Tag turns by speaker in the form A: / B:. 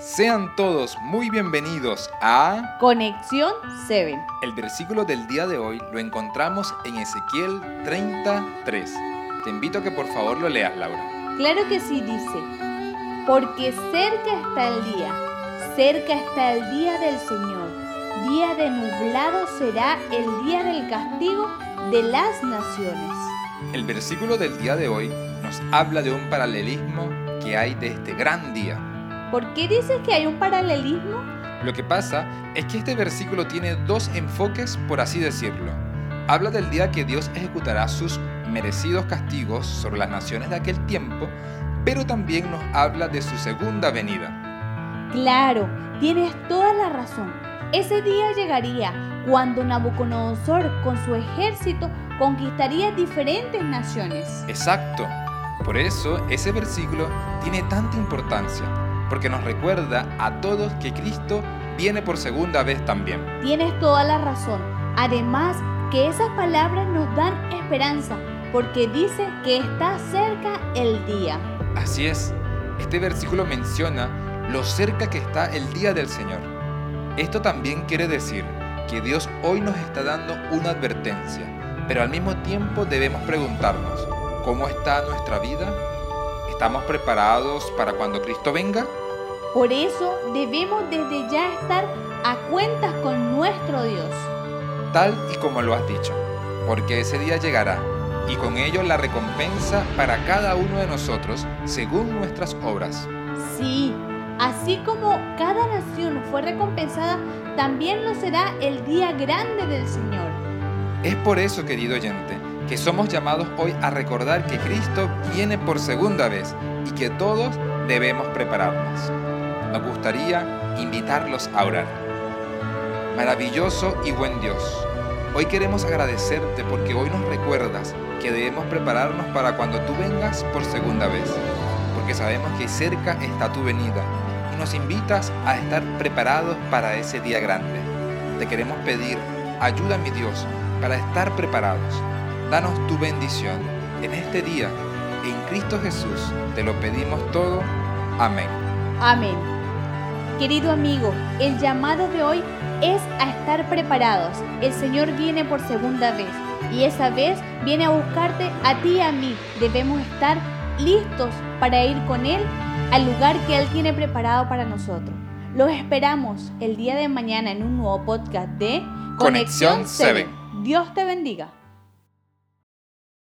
A: Sean todos muy bienvenidos a
B: Conexión 7.
A: El versículo del día de hoy lo encontramos en Ezequiel 33. Te invito a que por favor lo leas, Laura.
B: Claro que sí, dice, porque cerca está el día, cerca está el día del Señor, día de nublado será el día del castigo de las naciones.
A: El versículo del día de hoy nos habla de un paralelismo que hay de este gran día
B: ¿Por qué dices que hay un paralelismo?
A: Lo que pasa es que este versículo tiene dos enfoques, por así decirlo. Habla del día que Dios ejecutará sus merecidos castigos sobre las naciones de aquel tiempo, pero también nos habla de su segunda venida.
B: Claro, tienes toda la razón. Ese día llegaría cuando Nabucodonosor con su ejército conquistaría diferentes naciones.
A: Exacto. Por eso ese versículo tiene tanta importancia porque nos recuerda a todos que Cristo viene por segunda vez también.
B: Tienes toda la razón. Además, que esas palabras nos dan esperanza, porque dice que está cerca el día.
A: Así es, este versículo menciona lo cerca que está el día del Señor. Esto también quiere decir que Dios hoy nos está dando una advertencia, pero al mismo tiempo debemos preguntarnos, ¿cómo está nuestra vida? ¿Estamos preparados para cuando Cristo venga?
B: Por eso debemos desde ya estar a cuentas con nuestro Dios.
A: Tal y como lo has dicho, porque ese día llegará y con ello la recompensa para cada uno de nosotros según nuestras obras.
B: Sí, así como cada nación fue recompensada, también lo será el día grande del Señor.
A: Es por eso, querido oyente, que somos llamados hoy a recordar que Cristo viene por segunda vez y que todos debemos prepararnos. Nos gustaría invitarlos a orar. Maravilloso y buen Dios, hoy queremos agradecerte porque hoy nos recuerdas que debemos prepararnos para cuando tú vengas por segunda vez, porque sabemos que cerca está tu venida y nos invitas a estar preparados para ese día grande. Te queremos pedir, ayuda mi Dios para estar preparados Danos tu bendición en este día. En Cristo Jesús te lo pedimos todo. Amén.
B: Amén. Querido amigo, el llamado de hoy es a estar preparados. El Señor viene por segunda vez y esa vez viene a buscarte a ti y a mí. Debemos estar listos para ir con Él al lugar que Él tiene preparado para nosotros. Los esperamos el día de mañana en un nuevo podcast de
A: Conexión 7.
B: Dios te bendiga.